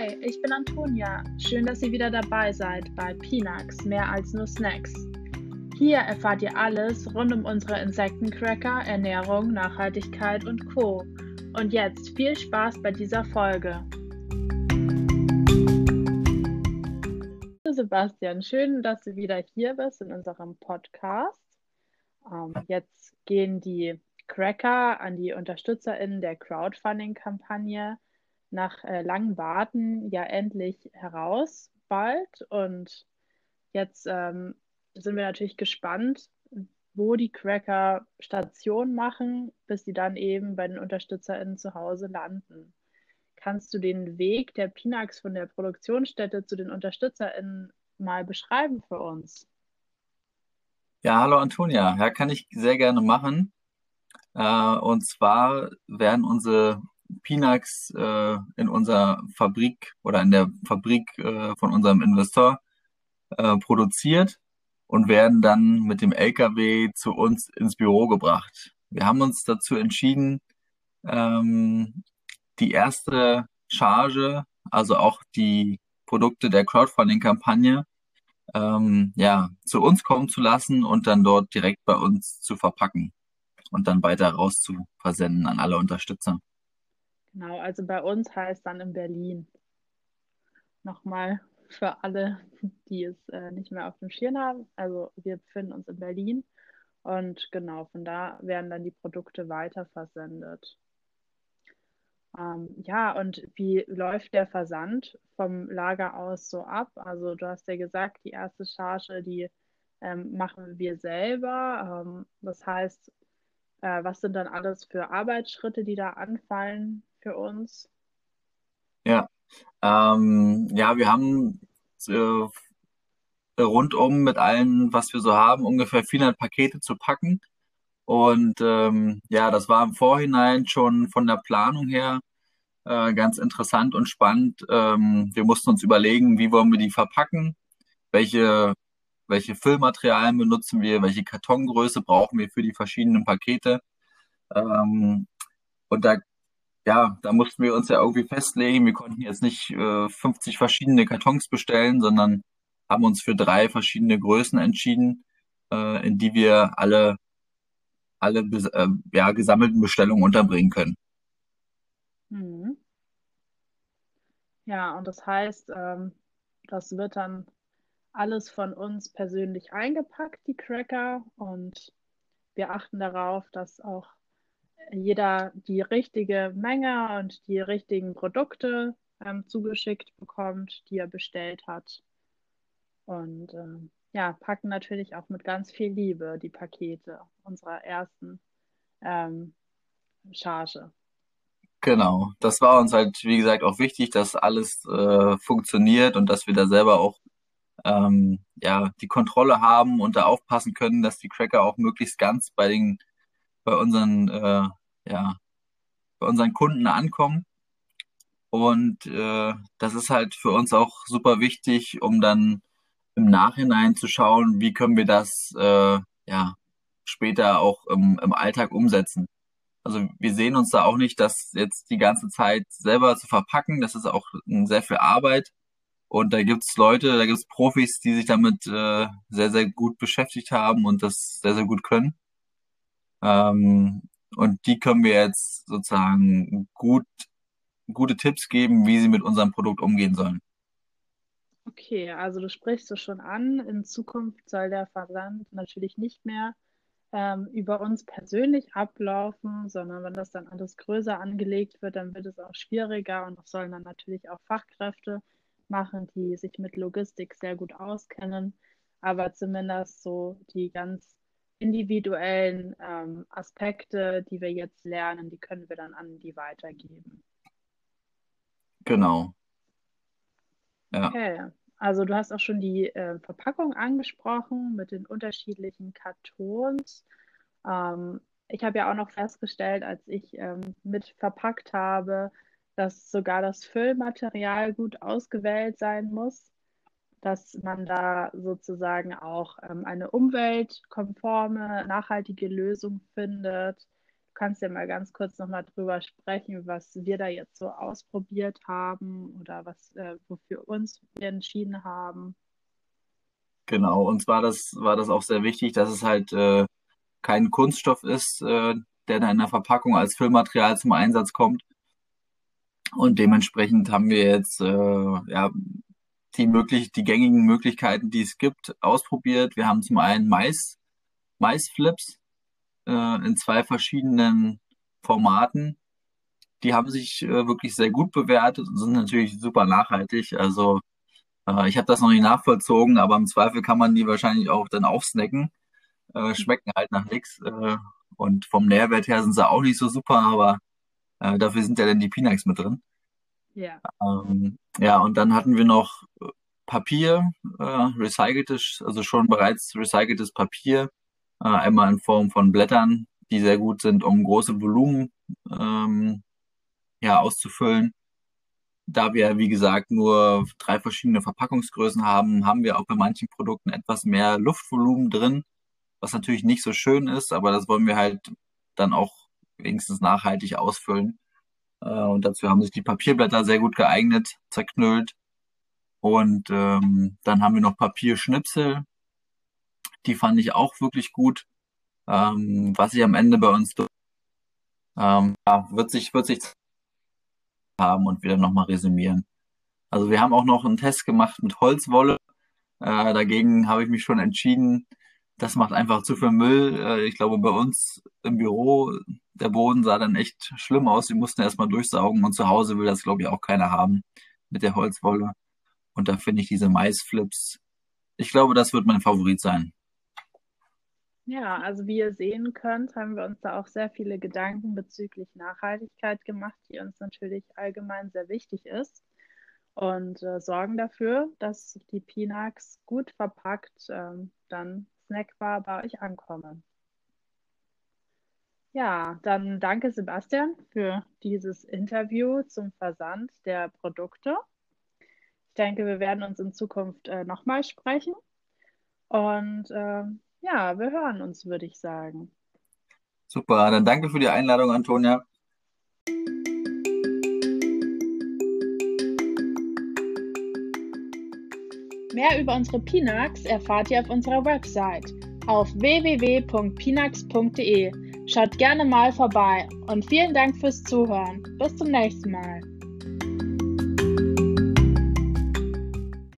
Hi, ich bin Antonia. Schön, dass ihr wieder dabei seid bei Pinax, mehr als nur Snacks. Hier erfahrt ihr alles rund um unsere Insektencracker, Ernährung, Nachhaltigkeit und Co. Und jetzt viel Spaß bei dieser Folge. Sebastian, schön, dass du wieder hier bist in unserem Podcast. Ähm, jetzt gehen die Cracker an die UnterstützerInnen der Crowdfunding-Kampagne nach äh, langem Warten ja endlich heraus bald. Und jetzt ähm, sind wir natürlich gespannt, wo die Cracker Station machen, bis sie dann eben bei den UnterstützerInnen zu Hause landen. Kannst du den Weg der Pinax von der Produktionsstätte zu den UnterstützerInnen mal beschreiben für uns? Ja, hallo Antonia. Ja, kann ich sehr gerne machen. Äh, und zwar werden unsere Pinax äh, in unserer Fabrik oder in der Fabrik äh, von unserem Investor äh, produziert und werden dann mit dem LKW zu uns ins Büro gebracht. Wir haben uns dazu entschieden, ähm, die erste Charge, also auch die Produkte der Crowdfunding-Kampagne, ähm, ja, zu uns kommen zu lassen und dann dort direkt bei uns zu verpacken und dann weiter raus zu versenden an alle Unterstützer. Genau, also bei uns heißt dann in Berlin. Nochmal für alle, die es äh, nicht mehr auf dem Schirm haben. Also wir befinden uns in Berlin und genau, von da werden dann die Produkte weiter versendet. Ähm, ja, und wie läuft der Versand vom Lager aus so ab? Also du hast ja gesagt, die erste Charge, die ähm, machen wir selber. Ähm, das heißt, äh, was sind dann alles für Arbeitsschritte, die da anfallen für uns? Ja, ähm, ja, wir haben äh, rundum mit allem, was wir so haben, ungefähr 400 Pakete zu packen. Und ähm, ja, das war im Vorhinein schon von der Planung her äh, ganz interessant und spannend. Ähm, wir mussten uns überlegen, wie wollen wir die verpacken, welche, welche Füllmaterialien benutzen wir, welche Kartongröße brauchen wir für die verschiedenen Pakete. Ähm, und da ja, da mussten wir uns ja irgendwie festlegen. Wir konnten jetzt nicht äh, 50 verschiedene Kartons bestellen, sondern haben uns für drei verschiedene Größen entschieden, äh, in die wir alle, alle äh, ja, gesammelten Bestellungen unterbringen können. Mhm. Ja, und das heißt, ähm, das wird dann alles von uns persönlich eingepackt, die Cracker, und wir achten darauf, dass auch jeder die richtige Menge und die richtigen Produkte ähm, zugeschickt bekommt, die er bestellt hat. Und ähm, ja, packen natürlich auch mit ganz viel Liebe die Pakete unserer ersten ähm, Charge. Genau, das war uns halt, wie gesagt, auch wichtig, dass alles äh, funktioniert und dass wir da selber auch ähm, ja, die Kontrolle haben und da aufpassen können, dass die Cracker auch möglichst ganz bei den bei unseren äh, ja, bei unseren Kunden ankommen. Und äh, das ist halt für uns auch super wichtig, um dann im Nachhinein zu schauen, wie können wir das äh, ja später auch im, im Alltag umsetzen. Also wir sehen uns da auch nicht, das jetzt die ganze Zeit selber zu verpacken. Das ist auch sehr viel Arbeit. Und da gibt's Leute, da gibt's Profis, die sich damit äh, sehr, sehr gut beschäftigt haben und das sehr, sehr gut können. Ähm, und die können wir jetzt sozusagen gut, gute Tipps geben, wie sie mit unserem Produkt umgehen sollen. Okay, also du sprichst es schon an. In Zukunft soll der Versand natürlich nicht mehr ähm, über uns persönlich ablaufen, sondern wenn das dann alles größer angelegt wird, dann wird es auch schwieriger und das sollen dann natürlich auch Fachkräfte machen, die sich mit Logistik sehr gut auskennen. Aber zumindest so die ganz individuellen ähm, Aspekte, die wir jetzt lernen, die können wir dann an die weitergeben. Genau. Ja. Okay. Also du hast auch schon die äh, Verpackung angesprochen mit den unterschiedlichen Kartons. Ähm, ich habe ja auch noch festgestellt, als ich ähm, mit verpackt habe, dass sogar das Füllmaterial gut ausgewählt sein muss dass man da sozusagen auch ähm, eine umweltkonforme, nachhaltige Lösung findet. Du kannst ja mal ganz kurz nochmal drüber sprechen, was wir da jetzt so ausprobiert haben oder was, äh, wofür uns wir entschieden haben. Genau, uns war das, war das auch sehr wichtig, dass es halt äh, kein Kunststoff ist, äh, der dann in der Verpackung als Füllmaterial zum Einsatz kommt. Und dementsprechend haben wir jetzt äh, ja, die, möglich die gängigen Möglichkeiten, die es gibt, ausprobiert. Wir haben zum einen Mais, Maisflips äh, in zwei verschiedenen Formaten. Die haben sich äh, wirklich sehr gut bewertet und sind natürlich super nachhaltig. Also äh, ich habe das noch nicht nachvollzogen, aber im Zweifel kann man die wahrscheinlich auch dann aufsnacken. Äh, schmecken halt nach nichts. Äh, und vom Nährwert her sind sie auch nicht so super, aber äh, dafür sind ja dann die Pinax mit drin. Ja. Ähm, ja, und dann hatten wir noch Papier, äh, recyceltes, also schon bereits recyceltes Papier, äh, einmal in Form von Blättern, die sehr gut sind, um große Volumen ähm, ja, auszufüllen. Da wir, wie gesagt, nur drei verschiedene Verpackungsgrößen haben, haben wir auch bei manchen Produkten etwas mehr Luftvolumen drin, was natürlich nicht so schön ist, aber das wollen wir halt dann auch wenigstens nachhaltig ausfüllen. Äh, und dazu haben sich die Papierblätter sehr gut geeignet, zerknüllt. Und ähm, dann haben wir noch Papierschnipsel. Die fand ich auch wirklich gut. Ähm, was sich am Ende bei uns ähm, ja, wird sich wird sich haben und wieder nochmal resümieren. Also wir haben auch noch einen Test gemacht mit Holzwolle. Äh, dagegen habe ich mich schon entschieden. Das macht einfach zu viel Müll. Äh, ich glaube, bei uns im Büro, der Boden sah dann echt schlimm aus. Wir mussten erstmal durchsaugen und zu Hause will das, glaube ich, auch keiner haben mit der Holzwolle. Und da finde ich diese Maisflips, ich glaube, das wird mein Favorit sein. Ja, also wie ihr sehen könnt, haben wir uns da auch sehr viele Gedanken bezüglich Nachhaltigkeit gemacht, die uns natürlich allgemein sehr wichtig ist und äh, sorgen dafür, dass die Pinax gut verpackt ähm, dann snackbar bei euch ankommen. Ja, dann danke Sebastian für dieses Interview zum Versand der Produkte. Ich denke, wir werden uns in Zukunft äh, nochmal sprechen und äh, ja, wir hören uns, würde ich sagen. Super, dann danke für die Einladung, Antonia. Mehr über unsere Pinax erfahrt ihr auf unserer Website auf www.pinax.de. Schaut gerne mal vorbei und vielen Dank fürs Zuhören. Bis zum nächsten Mal.